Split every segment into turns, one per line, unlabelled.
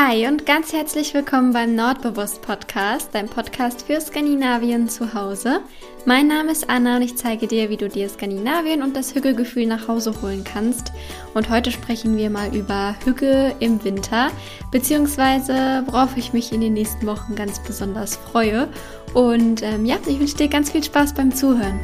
Hi und ganz herzlich willkommen beim Nordbewusst Podcast, dein Podcast für Skandinavien zu Hause. Mein Name ist Anna und ich zeige dir, wie du dir Skandinavien und das Hügelgefühl nach Hause holen kannst. Und heute sprechen wir mal über Hügge im Winter, beziehungsweise worauf ich mich in den nächsten Wochen ganz besonders freue. Und ähm, ja, ich wünsche dir ganz viel Spaß beim Zuhören.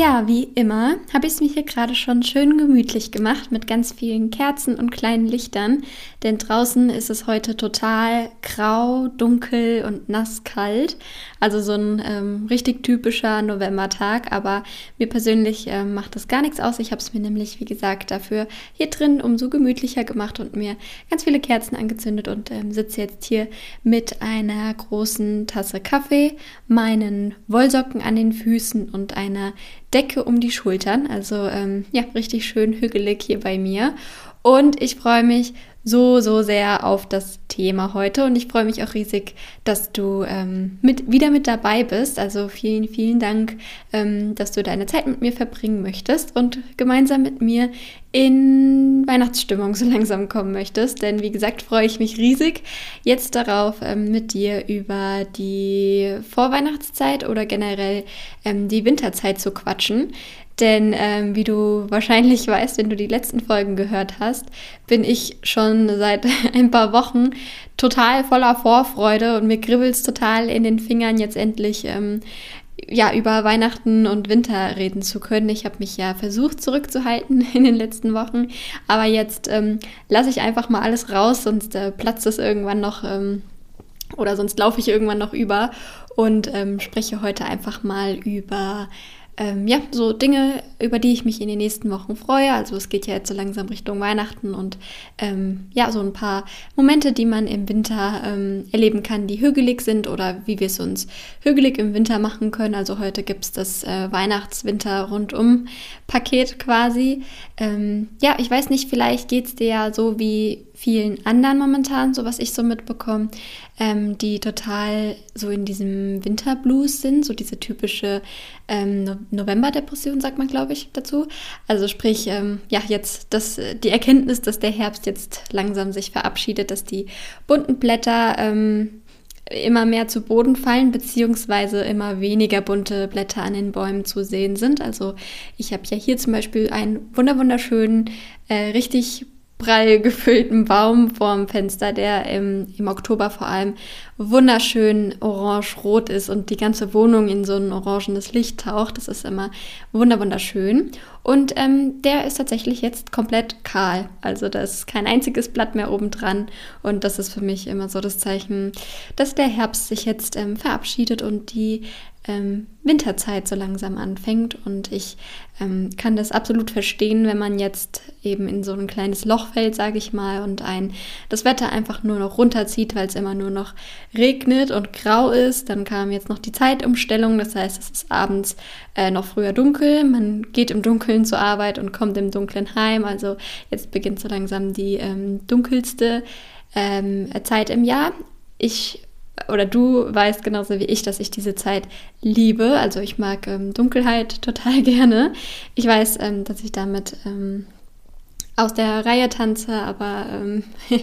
Ja, wie immer habe ich es mir hier gerade schon schön gemütlich gemacht mit ganz vielen Kerzen und kleinen Lichtern, denn draußen ist es heute total grau, dunkel und nass kalt. Also so ein ähm, richtig typischer Novembertag, aber mir persönlich äh, macht das gar nichts aus. Ich habe es mir nämlich, wie gesagt, dafür hier drin umso gemütlicher gemacht und mir ganz viele Kerzen angezündet und ähm, sitze jetzt hier mit einer großen Tasse Kaffee, meinen Wollsocken an den Füßen und einer Decke um die Schultern. Also ähm, ja, richtig schön hügelig hier bei mir. Und ich freue mich so, so sehr auf das Thema heute und ich freue mich auch riesig, dass du ähm, mit, wieder mit dabei bist. Also vielen, vielen Dank, ähm, dass du deine Zeit mit mir verbringen möchtest und gemeinsam mit mir in Weihnachtsstimmung so langsam kommen möchtest. Denn wie gesagt, freue ich mich riesig jetzt darauf, ähm, mit dir über die Vorweihnachtszeit oder generell ähm, die Winterzeit zu quatschen. Denn ähm, wie du wahrscheinlich weißt, wenn du die letzten Folgen gehört hast, bin ich schon seit ein paar Wochen total voller Vorfreude und mir kribbelt es total in den Fingern, jetzt endlich ähm, ja, über Weihnachten und Winter reden zu können. Ich habe mich ja versucht zurückzuhalten in den letzten Wochen, aber jetzt ähm, lasse ich einfach mal alles raus, sonst äh, platzt es irgendwann noch ähm, oder sonst laufe ich irgendwann noch über und ähm, spreche heute einfach mal über ähm, ja, so Dinge, über die ich mich in den nächsten Wochen freue. Also es geht ja jetzt so langsam Richtung Weihnachten und ähm, ja, so ein paar Momente, die man im Winter ähm, erleben kann, die hügelig sind oder wie wir es uns hügelig im Winter machen können. Also heute gibt es das äh, Weihnachts-Winter-Rundum-Paket quasi. Ähm, ja, ich weiß nicht, vielleicht geht es dir ja so wie vielen anderen momentan, so was ich so mitbekomme, ähm, die total so in diesem Winterblues sind, so diese typische ähm, November-Depression, sagt man, glaube ich, dazu. Also sprich, ähm, ja, jetzt das, die Erkenntnis, dass der Herbst jetzt langsam sich verabschiedet, dass die bunten Blätter ähm, immer mehr zu Boden fallen, beziehungsweise immer weniger bunte Blätter an den Bäumen zu sehen sind. Also ich habe ja hier zum Beispiel einen wunderschönen, äh, richtig prall gefüllten Baum vorm Fenster, der im, im Oktober vor allem wunderschön orange-rot ist und die ganze Wohnung in so ein orangenes Licht taucht. Das ist immer wunderschön. Und ähm, der ist tatsächlich jetzt komplett kahl. Also da ist kein einziges Blatt mehr oben dran. Und das ist für mich immer so das Zeichen, dass der Herbst sich jetzt ähm, verabschiedet und die ähm, Winterzeit so langsam anfängt. Und ich ähm, kann das absolut verstehen, wenn man jetzt eben in so ein kleines Loch fällt, sage ich mal, und ein das Wetter einfach nur noch runterzieht, weil es immer nur noch regnet und grau ist. Dann kam jetzt noch die Zeitumstellung, das heißt, es ist abends äh, noch früher dunkel. Man geht im Dunkeln zur Arbeit und kommt im Dunkeln heim. Also jetzt beginnt so langsam die ähm, dunkelste ähm, Zeit im Jahr. Ich oder du weißt genauso wie ich, dass ich diese Zeit liebe. Also ich mag ähm, Dunkelheit total gerne. Ich weiß, ähm, dass ich damit ähm, aus der Reihe tanze, aber ähm,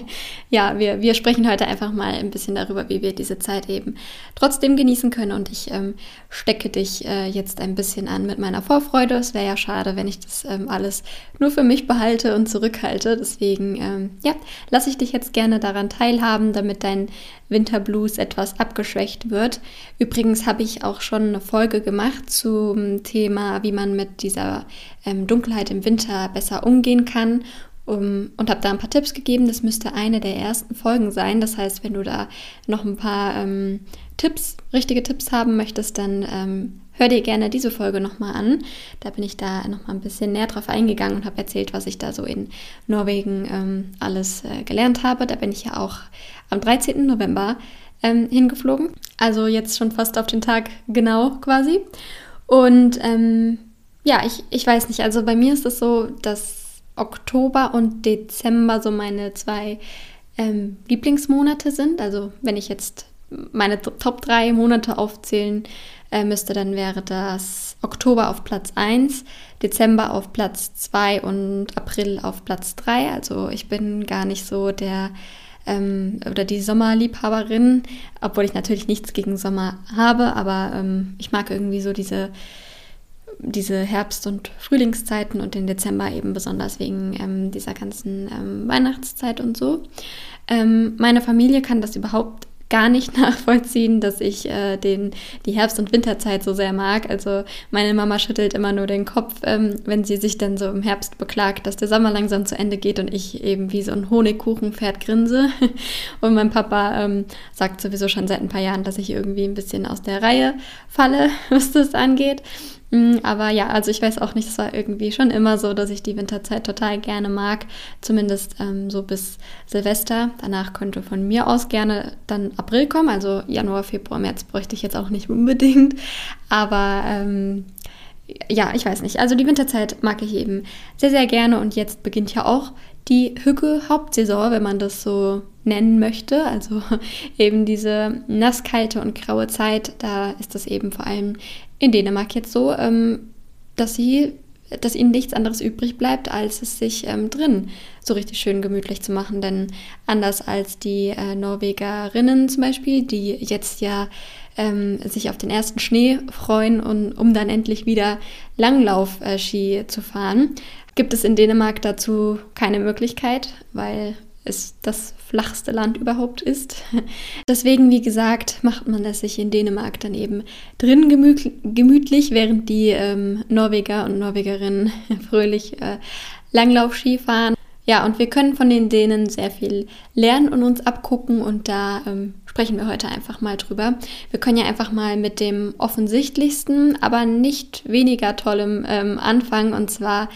ja, wir, wir sprechen heute einfach mal ein bisschen darüber, wie wir diese Zeit eben trotzdem genießen können. Und ich ähm, stecke dich äh, jetzt ein bisschen an mit meiner Vorfreude. Es wäre ja schade, wenn ich das ähm, alles nur für mich behalte und zurückhalte. Deswegen, ähm, ja, lasse ich dich jetzt gerne daran teilhaben, damit dein Winterblues etwas abgeschwächt wird. Übrigens habe ich auch schon eine Folge gemacht zum Thema, wie man mit dieser ähm, Dunkelheit im Winter besser umgehen kann um, und habe da ein paar Tipps gegeben. Das müsste eine der ersten Folgen sein. Das heißt, wenn du da noch ein paar ähm, Tipps, richtige Tipps haben möchtest, dann ähm, hör dir gerne diese Folge nochmal an. Da bin ich da nochmal ein bisschen näher drauf eingegangen und habe erzählt, was ich da so in Norwegen ähm, alles äh, gelernt habe. Da bin ich ja auch am 13. November ähm, hingeflogen. Also jetzt schon fast auf den Tag genau quasi. Und ähm, ja, ich, ich weiß nicht, also bei mir ist es so, dass Oktober und Dezember so meine zwei ähm, Lieblingsmonate sind. Also wenn ich jetzt meine Top 3 Monate aufzählen äh, müsste, dann wäre das Oktober auf Platz 1, Dezember auf Platz 2 und April auf Platz 3. Also ich bin gar nicht so der ähm, oder die Sommerliebhaberin, obwohl ich natürlich nichts gegen Sommer habe, aber ähm, ich mag irgendwie so diese diese Herbst- und Frühlingszeiten und den Dezember eben besonders wegen ähm, dieser ganzen ähm, Weihnachtszeit und so. Ähm, meine Familie kann das überhaupt gar nicht nachvollziehen, dass ich äh, den, die Herbst- und Winterzeit so sehr mag. Also meine Mama schüttelt immer nur den Kopf, ähm, wenn sie sich dann so im Herbst beklagt, dass der Sommer langsam zu Ende geht und ich eben wie so ein Honigkuchenpferd grinse. Und mein Papa ähm, sagt sowieso schon seit ein paar Jahren, dass ich irgendwie ein bisschen aus der Reihe falle, was das angeht. Mm, aber ja, also ich weiß auch nicht, es war irgendwie schon immer so, dass ich die Winterzeit total gerne mag, zumindest ähm, so bis Silvester. Danach könnte von mir aus gerne dann April kommen, also Januar, Februar, März bräuchte ich jetzt auch nicht unbedingt. Aber ähm, ja, ich weiß nicht. Also die Winterzeit mag ich eben sehr, sehr gerne und jetzt beginnt ja auch die Hücke-Hauptsaison, wenn man das so nennen möchte. Also eben diese nasskalte und graue Zeit, da ist das eben vor allem in Dänemark jetzt so, ähm, dass sie dass ihnen nichts anderes übrig bleibt, als es sich ähm, drin so richtig schön gemütlich zu machen. Denn anders als die äh, Norwegerinnen zum Beispiel, die jetzt ja ähm, sich auf den ersten Schnee freuen, und, um dann endlich wieder Langlauf-Ski äh, zu fahren, gibt es in Dänemark dazu keine Möglichkeit, weil es das flachste Land überhaupt ist. Deswegen, wie gesagt, macht man es sich in Dänemark dann eben drin gemütlich, während die ähm, Norweger und Norwegerinnen fröhlich äh, Langlaufski fahren. Ja, und wir können von den Dänen sehr viel lernen und uns abgucken und da ähm, sprechen wir heute einfach mal drüber. Wir können ja einfach mal mit dem offensichtlichsten, aber nicht weniger tollem ähm, anfangen und zwar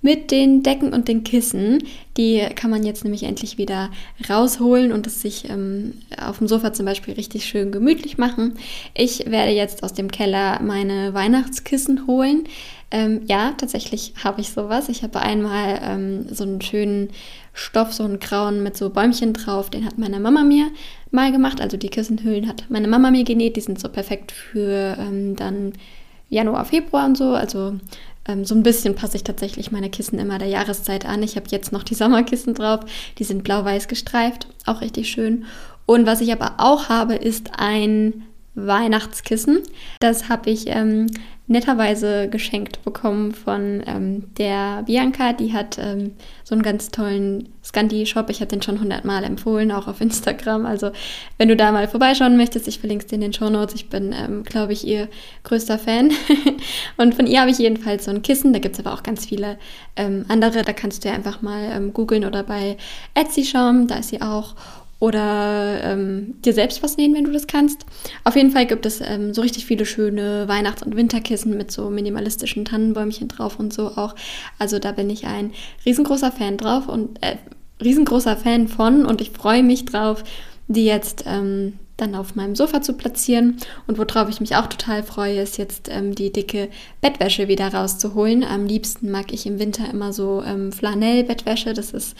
mit den Decken und den Kissen. Die kann man jetzt nämlich endlich wieder rausholen und es sich ähm, auf dem Sofa zum Beispiel richtig schön gemütlich machen. Ich werde jetzt aus dem Keller meine Weihnachtskissen holen. Ähm, ja, tatsächlich habe ich sowas. Ich habe einmal ähm, so einen schönen Stoff, so einen grauen mit so Bäumchen drauf. Den hat meine Mama mir mal gemacht. Also die Kissenhüllen hat meine Mama mir genäht. Die sind so perfekt für ähm, dann Januar, Februar und so. Also ähm, so ein bisschen passe ich tatsächlich meine Kissen immer der Jahreszeit an. Ich habe jetzt noch die Sommerkissen drauf. Die sind blau-weiß gestreift, auch richtig schön. Und was ich aber auch habe, ist ein Weihnachtskissen. Das habe ich ähm, netterweise geschenkt bekommen von ähm, der Bianca. Die hat ähm, so einen ganz tollen Scandi-Shop. Ich habe den schon hundertmal empfohlen, auch auf Instagram. Also wenn du da mal vorbeischauen möchtest, ich verlinke es dir in den Show Notes. Ich bin, ähm, glaube ich, ihr größter Fan. und von ihr habe ich jedenfalls so ein Kissen. Da gibt es aber auch ganz viele ähm, andere. Da kannst du ja einfach mal ähm, googeln oder bei Etsy schauen. Da ist sie auch oder ähm, dir selbst was nähen, wenn du das kannst. Auf jeden Fall gibt es ähm, so richtig viele schöne Weihnachts- und Winterkissen mit so minimalistischen Tannenbäumchen drauf und so auch. Also da bin ich ein riesengroßer Fan drauf und äh, riesengroßer Fan von und ich freue mich drauf, die jetzt ähm, dann auf meinem Sofa zu platzieren. Und worauf ich mich auch total freue, ist jetzt ähm, die dicke Bettwäsche wieder rauszuholen. Am liebsten mag ich im Winter immer so ähm, Flanell-Bettwäsche. Das ist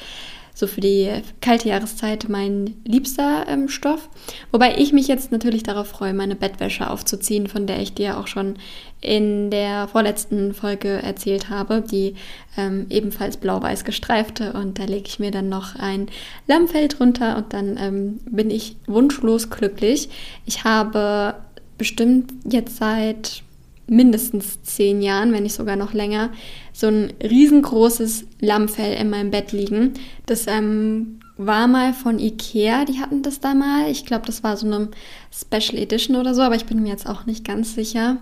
so für die kalte Jahreszeit mein liebster ähm, Stoff. Wobei ich mich jetzt natürlich darauf freue, meine Bettwäsche aufzuziehen, von der ich dir auch schon in der vorletzten Folge erzählt habe, die ähm, ebenfalls blau-weiß gestreifte. Und da lege ich mir dann noch ein Lammfell drunter und dann ähm, bin ich wunschlos glücklich. Ich habe bestimmt jetzt seit mindestens zehn Jahren, wenn nicht sogar noch länger, so ein riesengroßes Lammfell in meinem Bett liegen. Das ähm, war mal von Ikea, die hatten das da mal. Ich glaube, das war so eine Special Edition oder so, aber ich bin mir jetzt auch nicht ganz sicher.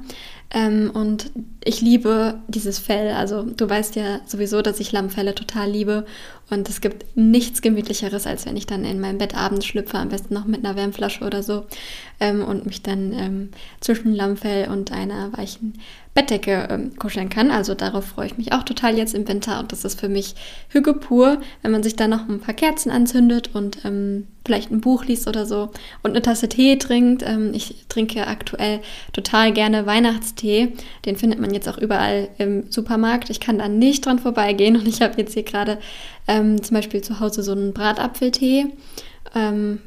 Ähm, und ich liebe dieses Fell. Also du weißt ja sowieso, dass ich Lammfelle total liebe. Und es gibt nichts gemütlicheres, als wenn ich dann in mein Bett abends schlüpfe, am besten noch mit einer Wärmflasche oder so, ähm, und mich dann ähm, zwischen Lammfell und einer weichen Bettdecke ähm, kuscheln kann. Also darauf freue ich mich auch total jetzt im Winter. Und das ist für mich Hüge pur, wenn man sich dann noch ein paar Kerzen anzündet und ähm, vielleicht ein Buch liest oder so und eine Tasse Tee trinkt. Ähm, ich trinke aktuell total gerne Weihnachtstee. Den findet man jetzt auch überall im Supermarkt. Ich kann da nicht dran vorbeigehen und ich habe jetzt hier gerade ähm, zum Beispiel zu Hause so einen Bratapfeltee. Ähm,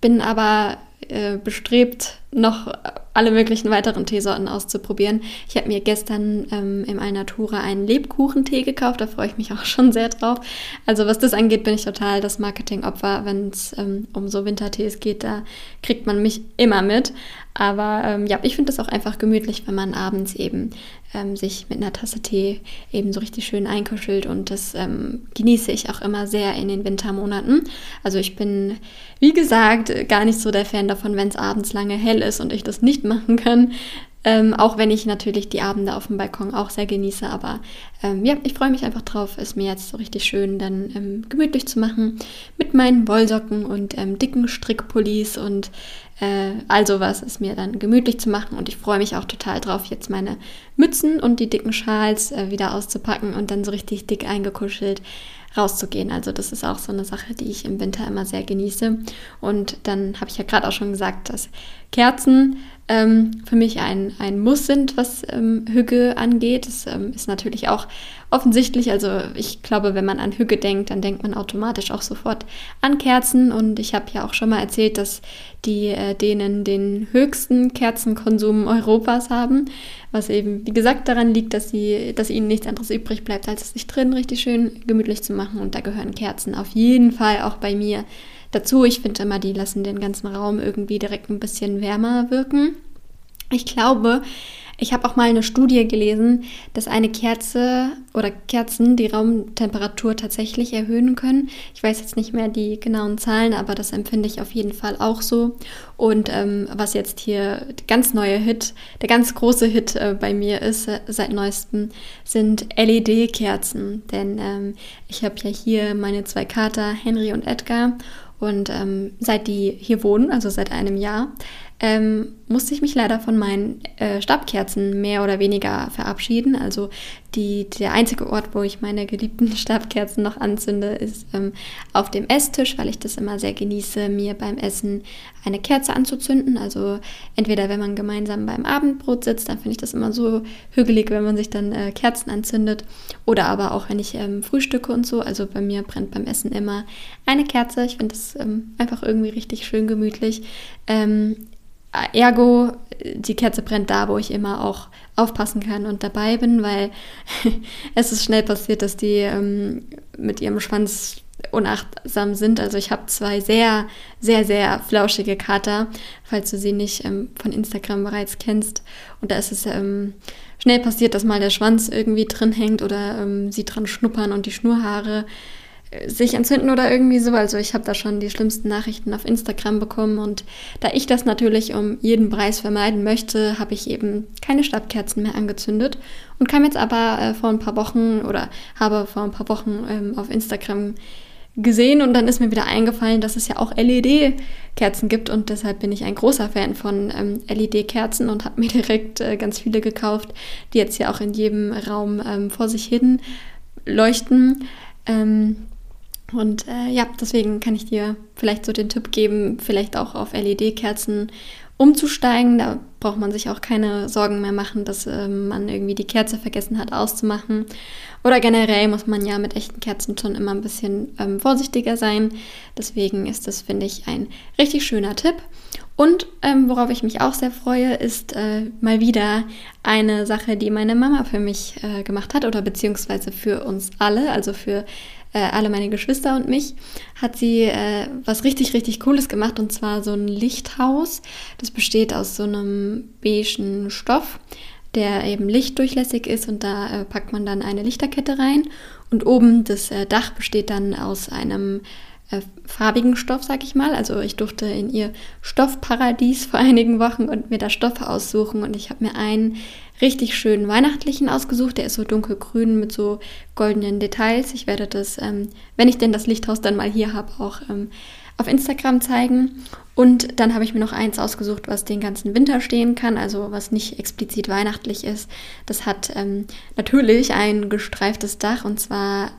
bin aber äh, bestrebt, noch alle möglichen weiteren Teesorten auszuprobieren. Ich habe mir gestern ähm, im Alnatura einen Lebkuchentee gekauft, da freue ich mich auch schon sehr drauf. Also was das angeht, bin ich total das Marketingopfer, wenn es ähm, um so Wintertees geht, da kriegt man mich immer mit. Aber ähm, ja, ich finde es auch einfach gemütlich, wenn man abends eben ähm, sich mit einer Tasse Tee eben so richtig schön einkuschelt und das ähm, genieße ich auch immer sehr in den Wintermonaten. Also ich bin, wie gesagt, gar nicht so der Fan davon, wenn es abends lange hell ist und ich das nicht machen kann. Ähm, auch wenn ich natürlich die Abende auf dem Balkon auch sehr genieße. Aber ähm, ja, ich freue mich einfach drauf, es mir jetzt so richtig schön dann ähm, gemütlich zu machen. Mit meinen Wollsocken und ähm, dicken Strickpullis und äh, all sowas ist mir dann gemütlich zu machen. Und ich freue mich auch total drauf, jetzt meine Mützen und die dicken Schals äh, wieder auszupacken und dann so richtig dick eingekuschelt rauszugehen. Also das ist auch so eine Sache, die ich im Winter immer sehr genieße. Und dann habe ich ja gerade auch schon gesagt, dass Kerzen ähm, für mich ein, ein Muss sind, was ähm, Hügge angeht. Das ähm, ist natürlich auch offensichtlich. Also ich glaube, wenn man an Hügge denkt, dann denkt man automatisch auch sofort an Kerzen. Und ich habe ja auch schon mal erzählt, dass die äh, denen den höchsten Kerzenkonsum Europas haben. Was eben, wie gesagt, daran liegt, dass, sie, dass ihnen nichts anderes übrig bleibt, als es sich drin richtig schön gemütlich zu machen. Und da gehören Kerzen auf jeden Fall auch bei mir dazu. Ich finde immer, die lassen den ganzen Raum irgendwie direkt ein bisschen wärmer wirken. Ich glaube, ich habe auch mal eine Studie gelesen, dass eine Kerze oder Kerzen die Raumtemperatur tatsächlich erhöhen können. Ich weiß jetzt nicht mehr die genauen Zahlen, aber das empfinde ich auf jeden Fall auch so. Und ähm, was jetzt hier der ganz neue Hit, der ganz große Hit äh, bei mir ist äh, seit neuestem, sind LED-Kerzen. Denn ähm, ich habe ja hier meine zwei Kater, Henry und Edgar. Und ähm, seit die hier wohnen, also seit einem Jahr, ähm, musste ich mich leider von meinen äh, Stabkerzen mehr oder weniger verabschieden. Also die, der einzige Ort, wo ich meine geliebten Stabkerzen noch anzünde, ist ähm, auf dem Esstisch, weil ich das immer sehr genieße, mir beim Essen eine Kerze anzuzünden. Also entweder wenn man gemeinsam beim Abendbrot sitzt, dann finde ich das immer so hügelig, wenn man sich dann äh, Kerzen anzündet. Oder aber auch wenn ich ähm, frühstücke und so. Also bei mir brennt beim Essen immer eine Kerze. Ich finde das ähm, einfach irgendwie richtig schön gemütlich. Ähm, ergo, die Kerze brennt da, wo ich immer auch aufpassen kann und dabei bin, weil es ist schnell passiert, dass die ähm, mit ihrem Schwanz unachtsam sind. Also ich habe zwei sehr, sehr, sehr flauschige Kater, falls du sie nicht ähm, von Instagram bereits kennst. Und da ist es ähm, schnell passiert, dass mal der Schwanz irgendwie drin hängt oder ähm, sie dran schnuppern und die Schnurhaare sich entzünden oder irgendwie so. Also ich habe da schon die schlimmsten Nachrichten auf Instagram bekommen und da ich das natürlich um jeden Preis vermeiden möchte, habe ich eben keine Stabkerzen mehr angezündet und kam jetzt aber äh, vor ein paar Wochen oder habe vor ein paar Wochen ähm, auf Instagram gesehen und dann ist mir wieder eingefallen, dass es ja auch LED-Kerzen gibt und deshalb bin ich ein großer Fan von ähm, LED-Kerzen und habe mir direkt äh, ganz viele gekauft, die jetzt ja auch in jedem Raum ähm, vor sich hin leuchten. Ähm, und äh, ja, deswegen kann ich dir vielleicht so den Tipp geben, vielleicht auch auf LED-Kerzen umzusteigen. Da braucht man sich auch keine Sorgen mehr machen, dass äh, man irgendwie die Kerze vergessen hat auszumachen. Oder generell muss man ja mit echten Kerzen schon immer ein bisschen ähm, vorsichtiger sein. Deswegen ist das, finde ich, ein richtig schöner Tipp. Und ähm, worauf ich mich auch sehr freue, ist äh, mal wieder eine Sache, die meine Mama für mich äh, gemacht hat oder beziehungsweise für uns alle, also für äh, alle meine Geschwister und mich, hat sie äh, was richtig, richtig Cooles gemacht und zwar so ein Lichthaus. Das besteht aus so einem beigen Stoff, der eben lichtdurchlässig ist und da äh, packt man dann eine Lichterkette rein und oben das äh, Dach besteht dann aus einem äh, farbigen Stoff, sag ich mal. Also ich durfte in ihr Stoffparadies vor einigen Wochen und mir da Stoffe aussuchen und ich habe mir einen richtig schönen weihnachtlichen ausgesucht. Der ist so dunkelgrün mit so goldenen Details. Ich werde das, ähm, wenn ich denn das Lichthaus dann mal hier habe, auch ähm, auf Instagram zeigen. Und dann habe ich mir noch eins ausgesucht, was den ganzen Winter stehen kann, also was nicht explizit weihnachtlich ist. Das hat ähm, natürlich ein gestreiftes Dach und zwar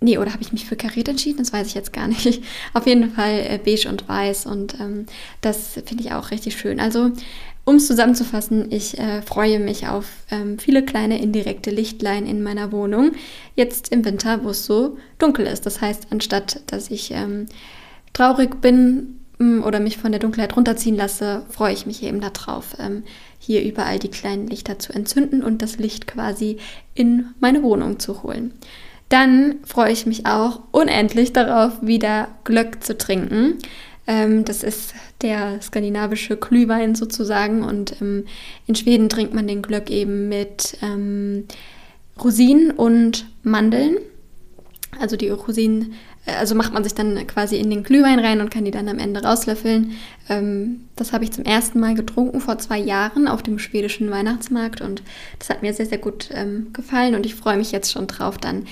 Nee, oder habe ich mich für kariert entschieden? Das weiß ich jetzt gar nicht. Auf jeden Fall äh, beige und weiß und ähm, das finde ich auch richtig schön. Also um es zusammenzufassen, ich äh, freue mich auf ähm, viele kleine indirekte Lichtlein in meiner Wohnung. Jetzt im Winter, wo es so dunkel ist. Das heißt, anstatt dass ich ähm, traurig bin, mm, oder mich von der Dunkelheit runterziehen lasse, freue ich mich eben darauf, ähm, hier überall die kleinen Lichter zu entzünden und das Licht quasi in meine Wohnung zu holen. Dann freue ich mich auch unendlich darauf, wieder Glöck zu trinken. Ähm, das ist der skandinavische Glühwein sozusagen und ähm, in Schweden trinkt man den Glöck eben mit ähm, Rosinen und Mandeln. Also die Rosinen also macht man sich dann quasi in den Glühwein rein und kann die dann am Ende rauslöffeln. Ähm, das habe ich zum ersten Mal getrunken vor zwei Jahren auf dem schwedischen Weihnachtsmarkt und das hat mir sehr, sehr gut ähm, gefallen und ich freue mich jetzt schon drauf, dann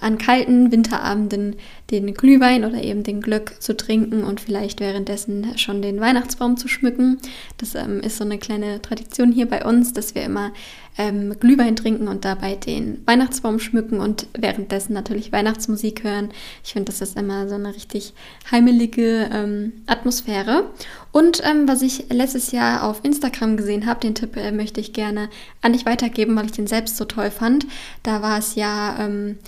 an kalten Winterabenden den Glühwein oder eben den Glöck zu trinken und vielleicht währenddessen schon den Weihnachtsbaum zu schmücken. Das ähm, ist so eine kleine Tradition hier bei uns, dass wir immer ähm, Glühwein trinken und dabei den Weihnachtsbaum schmücken und währenddessen natürlich Weihnachtsmusik hören. Ich finde, das ist immer so eine richtig heimelige ähm, Atmosphäre. Und ähm, was ich letztes Jahr auf Instagram gesehen habe, den Tipp äh, möchte ich gerne an dich weitergeben, weil ich den selbst so toll fand. Da war es ja ähm,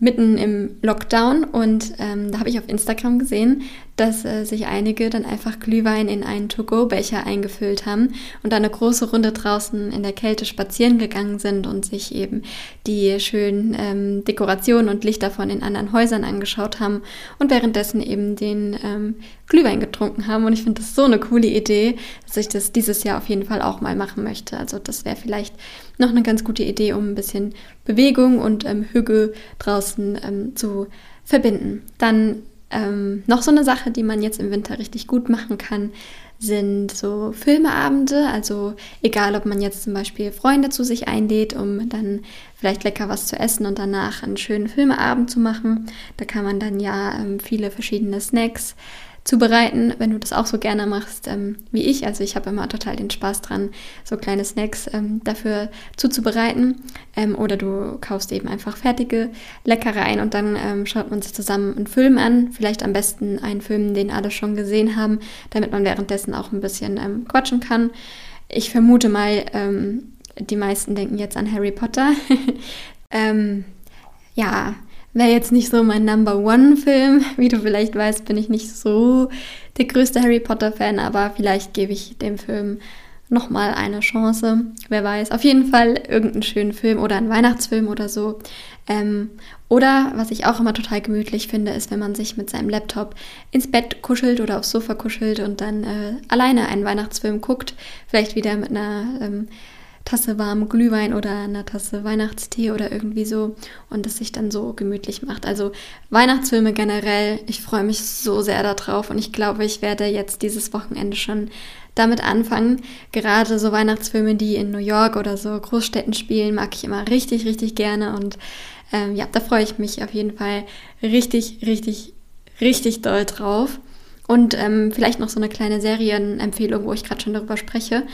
mitten im Lockdown und ähm, da habe ich auf Instagram gesehen, dass äh, sich einige dann einfach Glühwein in einen To-Go-Becher eingefüllt haben und dann eine große Runde draußen in der Kälte spazieren gegangen sind und sich eben die schönen ähm, Dekorationen und Lichter von den anderen Häusern angeschaut haben und währenddessen eben den ähm, Glühwein getrunken haben. Und ich finde das so eine coole Idee, dass ich das dieses Jahr auf jeden Fall auch mal machen möchte. Also das wäre vielleicht noch eine ganz gute Idee, um ein bisschen Bewegung und ähm, Hügel draußen ähm, zu verbinden. Dann ähm, noch so eine Sache, die man jetzt im Winter richtig gut machen kann, sind so Filmeabende. Also egal, ob man jetzt zum Beispiel Freunde zu sich einlädt, um dann vielleicht lecker was zu essen und danach einen schönen Filmeabend zu machen. Da kann man dann ja ähm, viele verschiedene Snacks zubereiten, wenn du das auch so gerne machst ähm, wie ich. Also ich habe immer total den Spaß dran, so kleine Snacks ähm, dafür zuzubereiten. Ähm, oder du kaufst eben einfach fertige Leckereien und dann ähm, schaut man sich zusammen einen Film an. Vielleicht am besten einen Film, den alle schon gesehen haben, damit man währenddessen auch ein bisschen ähm, quatschen kann. Ich vermute mal, ähm, die meisten denken jetzt an Harry Potter. ja, wäre jetzt nicht so mein Number One-Film. Wie du vielleicht weißt, bin ich nicht so der größte Harry Potter-Fan, aber vielleicht gebe ich dem Film nochmal eine Chance. Wer weiß. Auf jeden Fall irgendeinen schönen Film oder einen Weihnachtsfilm oder so. Ähm, oder was ich auch immer total gemütlich finde, ist, wenn man sich mit seinem Laptop ins Bett kuschelt oder aufs Sofa kuschelt und dann äh, alleine einen Weihnachtsfilm guckt. Vielleicht wieder mit einer ähm, Tasse warmen Glühwein oder einer Tasse Weihnachtstee oder irgendwie so und es sich dann so gemütlich macht. Also Weihnachtsfilme generell, ich freue mich so sehr darauf und ich glaube, ich werde jetzt dieses Wochenende schon damit anfangen. Gerade so Weihnachtsfilme, die in New York oder so Großstädten spielen, mag ich immer richtig, richtig gerne und ähm, ja, da freue ich mich auf jeden Fall richtig, richtig, richtig doll drauf. Und ähm, vielleicht noch so eine kleine Serienempfehlung, wo ich gerade schon darüber spreche.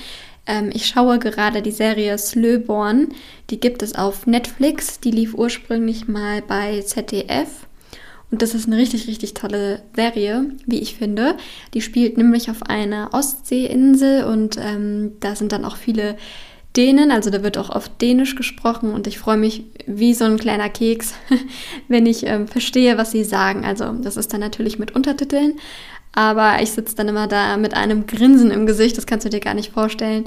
Ähm, ich schaue gerade die Serie Slöborn. Die gibt es auf Netflix. Die lief ursprünglich mal bei ZDF. Und das ist eine richtig, richtig tolle Serie, wie ich finde. Die spielt nämlich auf einer Ostseeinsel und ähm, da sind dann auch viele Dänen, also da wird auch oft Dänisch gesprochen und ich freue mich wie so ein kleiner Keks, wenn ich ähm, verstehe, was sie sagen. Also das ist dann natürlich mit Untertiteln, aber ich sitze dann immer da mit einem Grinsen im Gesicht, das kannst du dir gar nicht vorstellen,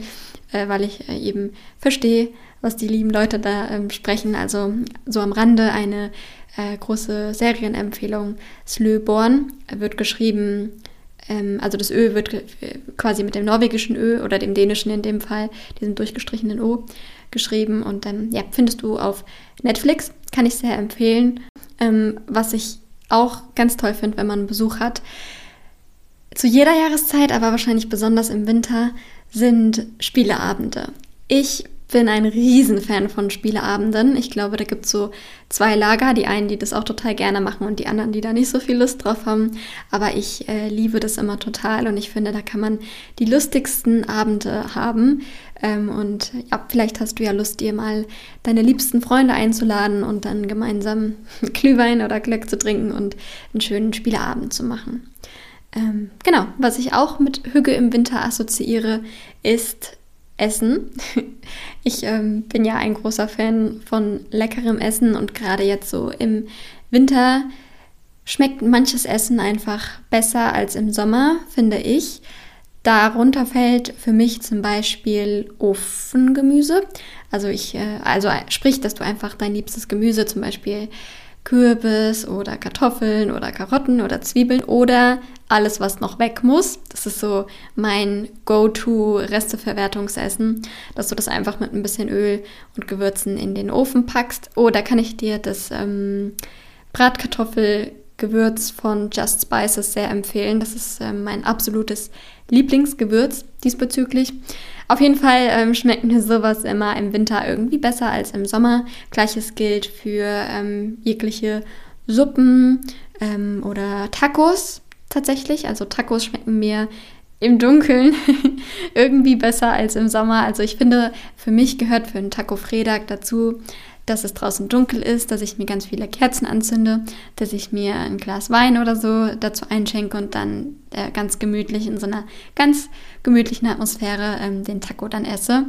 äh, weil ich äh, eben verstehe, was die lieben Leute da ähm, sprechen. Also so am Rande eine äh, große Serienempfehlung. Slöborn wird geschrieben, ähm, also das Ö wird quasi mit dem norwegischen Ö oder dem dänischen in dem Fall, diesem durchgestrichenen O, geschrieben. Und ähm, ja, findest du auf Netflix, kann ich sehr empfehlen. Ähm, was ich auch ganz toll finde, wenn man Besuch hat, zu jeder Jahreszeit, aber wahrscheinlich besonders im Winter, sind Spieleabende. Ich bin ein Riesenfan von Spieleabenden. Ich glaube, da gibt es so zwei Lager. Die einen, die das auch total gerne machen und die anderen, die da nicht so viel Lust drauf haben. Aber ich äh, liebe das immer total und ich finde, da kann man die lustigsten Abende haben. Ähm, und ja, vielleicht hast du ja Lust, dir mal deine liebsten Freunde einzuladen und dann gemeinsam Glühwein oder Glück zu trinken und einen schönen Spieleabend zu machen. Ähm, genau, was ich auch mit Hüge im Winter assoziiere, ist Essen. Ich ähm, bin ja ein großer Fan von leckerem Essen und gerade jetzt so im Winter schmeckt manches Essen einfach besser als im Sommer, finde ich. Darunter fällt für mich zum Beispiel Ofengemüse. Also ich, äh, also sprich, dass du einfach dein liebstes Gemüse, zum Beispiel Kürbis oder Kartoffeln oder Karotten oder Zwiebeln oder alles, was noch weg muss. Das ist so mein Go-To-Resteverwertungsessen, dass du das einfach mit ein bisschen Öl und Gewürzen in den Ofen packst. Oder kann ich dir das ähm, Bratkartoffelgewürz von Just Spices sehr empfehlen. Das ist ähm, mein absolutes Lieblingsgewürz diesbezüglich. Auf jeden Fall ähm, schmeckt mir sowas immer im Winter irgendwie besser als im Sommer. Gleiches gilt für ähm, jegliche Suppen ähm, oder Tacos tatsächlich. Also Tacos schmecken mir im Dunkeln irgendwie besser als im Sommer. Also ich finde, für mich gehört für einen Taco Fredag dazu, dass es draußen dunkel ist, dass ich mir ganz viele Kerzen anzünde, dass ich mir ein Glas Wein oder so dazu einschenke und dann äh, ganz gemütlich in so einer ganz gemütlichen Atmosphäre ähm, den Taco dann esse,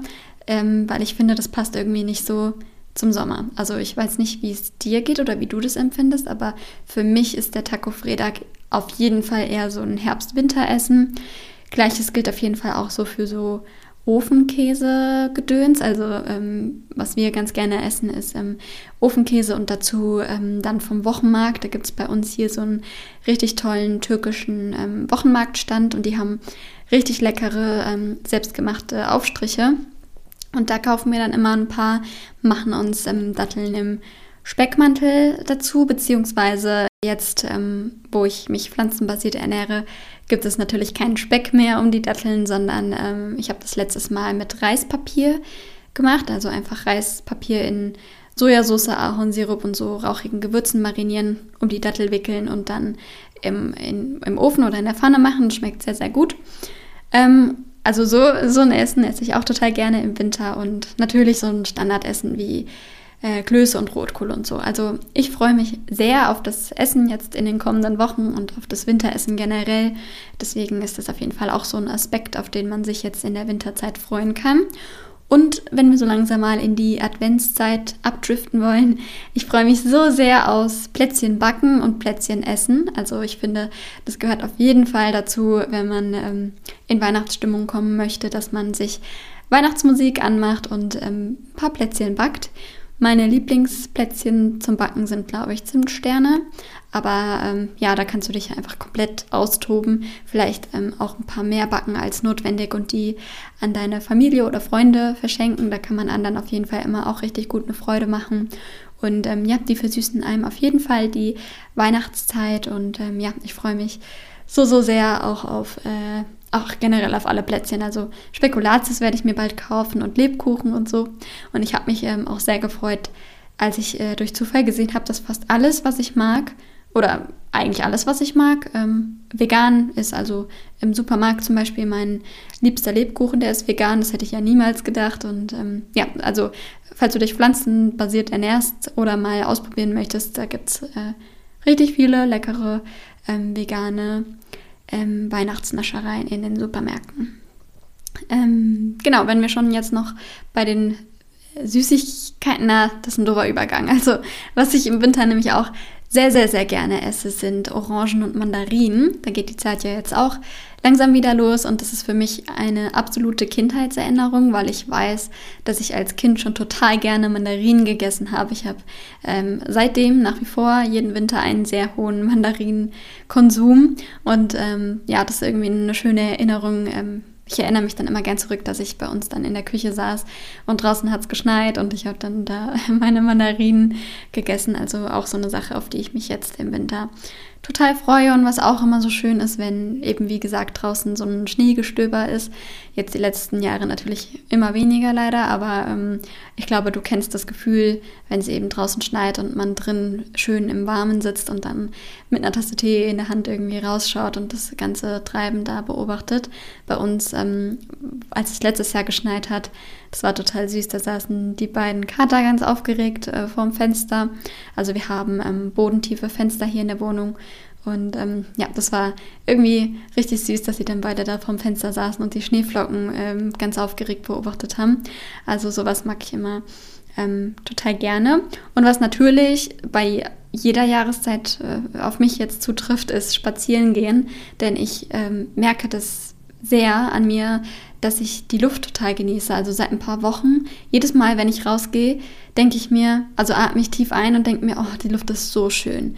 ähm, weil ich finde, das passt irgendwie nicht so zum Sommer. Also ich weiß nicht, wie es dir geht oder wie du das empfindest, aber für mich ist der Taco Fredag auf jeden Fall eher so ein Herbst-Winter-Essen. Gleiches gilt auf jeden Fall auch so für so Ofenkäse-Gedöns. Also ähm, was wir ganz gerne essen, ist ähm, Ofenkäse und dazu ähm, dann vom Wochenmarkt. Da gibt es bei uns hier so einen richtig tollen türkischen ähm, Wochenmarktstand und die haben richtig leckere, ähm, selbstgemachte Aufstriche. Und da kaufen wir dann immer ein paar, machen uns ähm, Datteln im Speckmantel dazu, beziehungsweise jetzt, ähm, wo ich mich pflanzenbasiert ernähre, gibt es natürlich keinen Speck mehr um die Datteln, sondern ähm, ich habe das letztes Mal mit Reispapier gemacht, also einfach Reispapier in Sojasauce, Ahornsirup und so rauchigen Gewürzen marinieren, um die Dattel wickeln und dann im, in, im Ofen oder in der Pfanne machen. Schmeckt sehr, sehr gut. Ähm, also so, so ein Essen esse ich auch total gerne im Winter und natürlich so ein Standardessen wie äh, Klöße und Rotkohl und so. Also ich freue mich sehr auf das Essen jetzt in den kommenden Wochen und auf das Winteressen generell. Deswegen ist das auf jeden Fall auch so ein Aspekt, auf den man sich jetzt in der Winterzeit freuen kann. Und wenn wir so langsam mal in die Adventszeit abdriften wollen, ich freue mich so sehr aus Plätzchen backen und Plätzchen essen. Also ich finde, das gehört auf jeden Fall dazu, wenn man ähm, in Weihnachtsstimmung kommen möchte, dass man sich Weihnachtsmusik anmacht und ähm, ein paar Plätzchen backt. Meine Lieblingsplätzchen zum Backen sind, glaube ich, Zimtsterne. Aber ähm, ja, da kannst du dich einfach komplett austoben. Vielleicht ähm, auch ein paar mehr backen als notwendig und die an deine Familie oder Freunde verschenken. Da kann man anderen auf jeden Fall immer auch richtig gut eine Freude machen. Und ähm, ja, die versüßen einem auf jeden Fall die Weihnachtszeit. Und ähm, ja, ich freue mich so, so sehr auch auf äh, auch generell auf alle Plätzchen. Also Spekulatius werde ich mir bald kaufen und Lebkuchen und so. Und ich habe mich ähm, auch sehr gefreut, als ich äh, durch Zufall gesehen habe, dass fast alles, was ich mag, oder eigentlich alles, was ich mag, ähm, vegan ist. Also im Supermarkt zum Beispiel mein liebster Lebkuchen, der ist vegan. Das hätte ich ja niemals gedacht. Und ähm, ja, also falls du dich pflanzenbasiert ernährst oder mal ausprobieren möchtest, da gibt es äh, richtig viele leckere ähm, vegane ähm, Weihnachtsnaschereien in den Supermärkten. Ähm, genau, wenn wir schon jetzt noch bei den Süßigkeiten, na, das ist ein dober Übergang. Also, was ich im Winter nämlich auch sehr, sehr, sehr gerne esse, sind Orangen und Mandarinen. Da geht die Zeit ja jetzt auch langsam wieder los und das ist für mich eine absolute Kindheitserinnerung, weil ich weiß, dass ich als Kind schon total gerne Mandarinen gegessen habe. Ich habe ähm, seitdem nach wie vor jeden Winter einen sehr hohen Mandarinenkonsum und ähm, ja, das ist irgendwie eine schöne Erinnerung. Ähm, ich erinnere mich dann immer gern zurück, dass ich bei uns dann in der Küche saß und draußen hat es geschneit und ich habe dann da meine Mandarinen gegessen. Also auch so eine Sache, auf die ich mich jetzt im Winter total freue und was auch immer so schön ist, wenn eben wie gesagt draußen so ein Schneegestöber ist. Jetzt die letzten Jahre natürlich immer weniger leider, aber ähm, ich glaube, du kennst das Gefühl, wenn es eben draußen schneit und man drin schön im Warmen sitzt und dann mit einer Tasse Tee in der Hand irgendwie rausschaut und das ganze Treiben da beobachtet. Bei uns, ähm, als es letztes Jahr geschneit hat, das war total süß. Da saßen die beiden Kater ganz aufgeregt äh, vorm Fenster. Also wir haben ähm, bodentiefe Fenster hier in der Wohnung. Und ähm, ja, das war irgendwie richtig süß, dass sie dann beide da vorm Fenster saßen und die Schneeflocken ähm, ganz aufgeregt beobachtet haben. Also sowas mag ich immer ähm, total gerne. Und was natürlich bei jeder Jahreszeit äh, auf mich jetzt zutrifft, ist spazieren gehen, denn ich ähm, merke das sehr an mir, dass ich die Luft total genieße. Also seit ein paar Wochen, jedes Mal, wenn ich rausgehe, denke ich mir, also atme ich tief ein und denke mir, oh, die Luft ist so schön.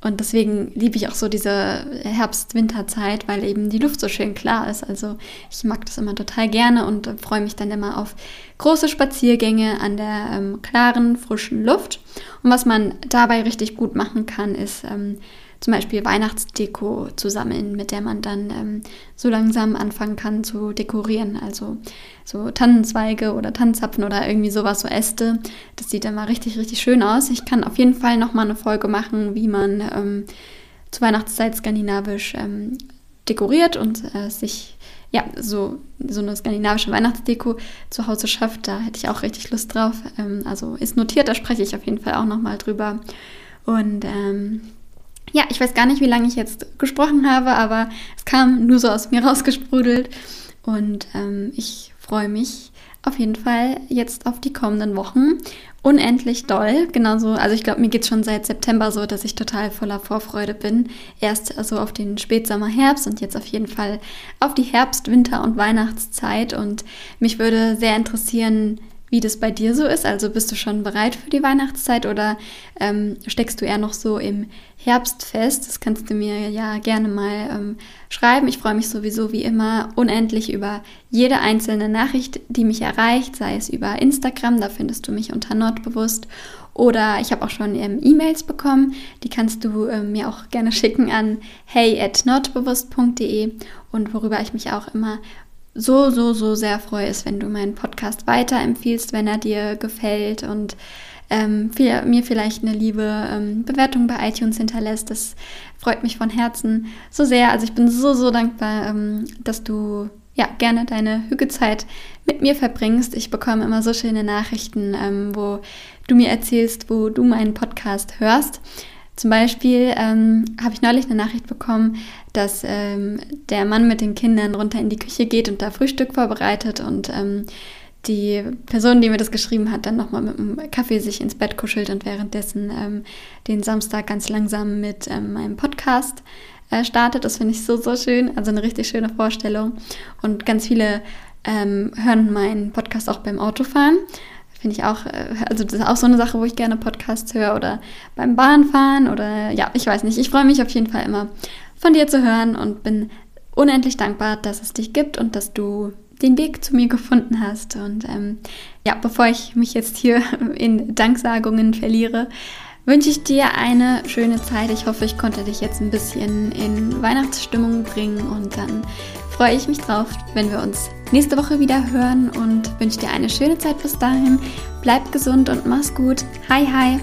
Und deswegen liebe ich auch so diese Herbst-Winterzeit, weil eben die Luft so schön klar ist. Also ich mag das immer total gerne und freue mich dann immer auf große Spaziergänge an der ähm, klaren, frischen Luft. Und was man dabei richtig gut machen kann, ist ähm, zum Beispiel Weihnachtsdeko zu sammeln, mit der man dann ähm, so langsam anfangen kann zu dekorieren. Also so Tannenzweige oder Tannenzapfen oder irgendwie sowas, so Äste. Das sieht dann mal richtig, richtig schön aus. Ich kann auf jeden Fall nochmal eine Folge machen, wie man ähm, zur Weihnachtszeit skandinavisch ähm, dekoriert und äh, sich ja, so, so eine skandinavische Weihnachtsdeko zu Hause schafft. Da hätte ich auch richtig Lust drauf. Ähm, also ist notiert, da spreche ich auf jeden Fall auch nochmal drüber. Und ähm, ja, ich weiß gar nicht, wie lange ich jetzt gesprochen habe, aber es kam nur so aus mir rausgesprudelt. Und ähm, ich freue mich auf jeden Fall jetzt auf die kommenden Wochen. Unendlich doll. Genauso, also ich glaube, mir geht es schon seit September so, dass ich total voller Vorfreude bin. Erst also auf den Spätsommer, Herbst und jetzt auf jeden Fall auf die Herbst-, Winter- und Weihnachtszeit. Und mich würde sehr interessieren, wie das bei dir so ist. Also bist du schon bereit für die Weihnachtszeit oder ähm, steckst du eher noch so im Herbst fest? Das kannst du mir ja gerne mal ähm, schreiben. Ich freue mich sowieso wie immer unendlich über jede einzelne Nachricht, die mich erreicht, sei es über Instagram, da findest du mich unter Nordbewusst. Oder ich habe auch schon ähm, E-Mails bekommen, die kannst du ähm, mir auch gerne schicken an hey at nordbewusst.de und worüber ich mich auch immer so, so, so sehr freue, ist, wenn du meinen Podcast weiterempfiehlst, wenn er dir gefällt und ähm, viel, mir vielleicht eine liebe ähm, Bewertung bei iTunes hinterlässt. Das freut mich von Herzen so sehr. Also ich bin so, so dankbar, ähm, dass du ja gerne deine Hügezeit mit mir verbringst. Ich bekomme immer so schöne Nachrichten, ähm, wo du mir erzählst, wo du meinen Podcast hörst. Zum Beispiel ähm, habe ich neulich eine Nachricht bekommen, dass ähm, der Mann mit den Kindern runter in die Küche geht und da Frühstück vorbereitet und ähm, die Person, die mir das geschrieben hat, dann nochmal mit einem Kaffee sich ins Bett kuschelt und währenddessen ähm, den Samstag ganz langsam mit ähm, meinem Podcast äh, startet. Das finde ich so, so schön. Also eine richtig schöne Vorstellung. Und ganz viele ähm, hören meinen Podcast auch beim Autofahren. Finde ich auch, äh, also das ist auch so eine Sache, wo ich gerne Podcasts höre oder beim Bahnfahren oder ja, ich weiß nicht. Ich freue mich auf jeden Fall immer von dir zu hören und bin unendlich dankbar, dass es dich gibt und dass du den Weg zu mir gefunden hast. Und ähm, ja, bevor ich mich jetzt hier in Danksagungen verliere, wünsche ich dir eine schöne Zeit. Ich hoffe, ich konnte dich jetzt ein bisschen in Weihnachtsstimmung bringen und dann freue ich mich drauf, wenn wir uns nächste Woche wieder hören und wünsche dir eine schöne Zeit bis dahin. Bleib gesund und mach's gut. Hi, hi.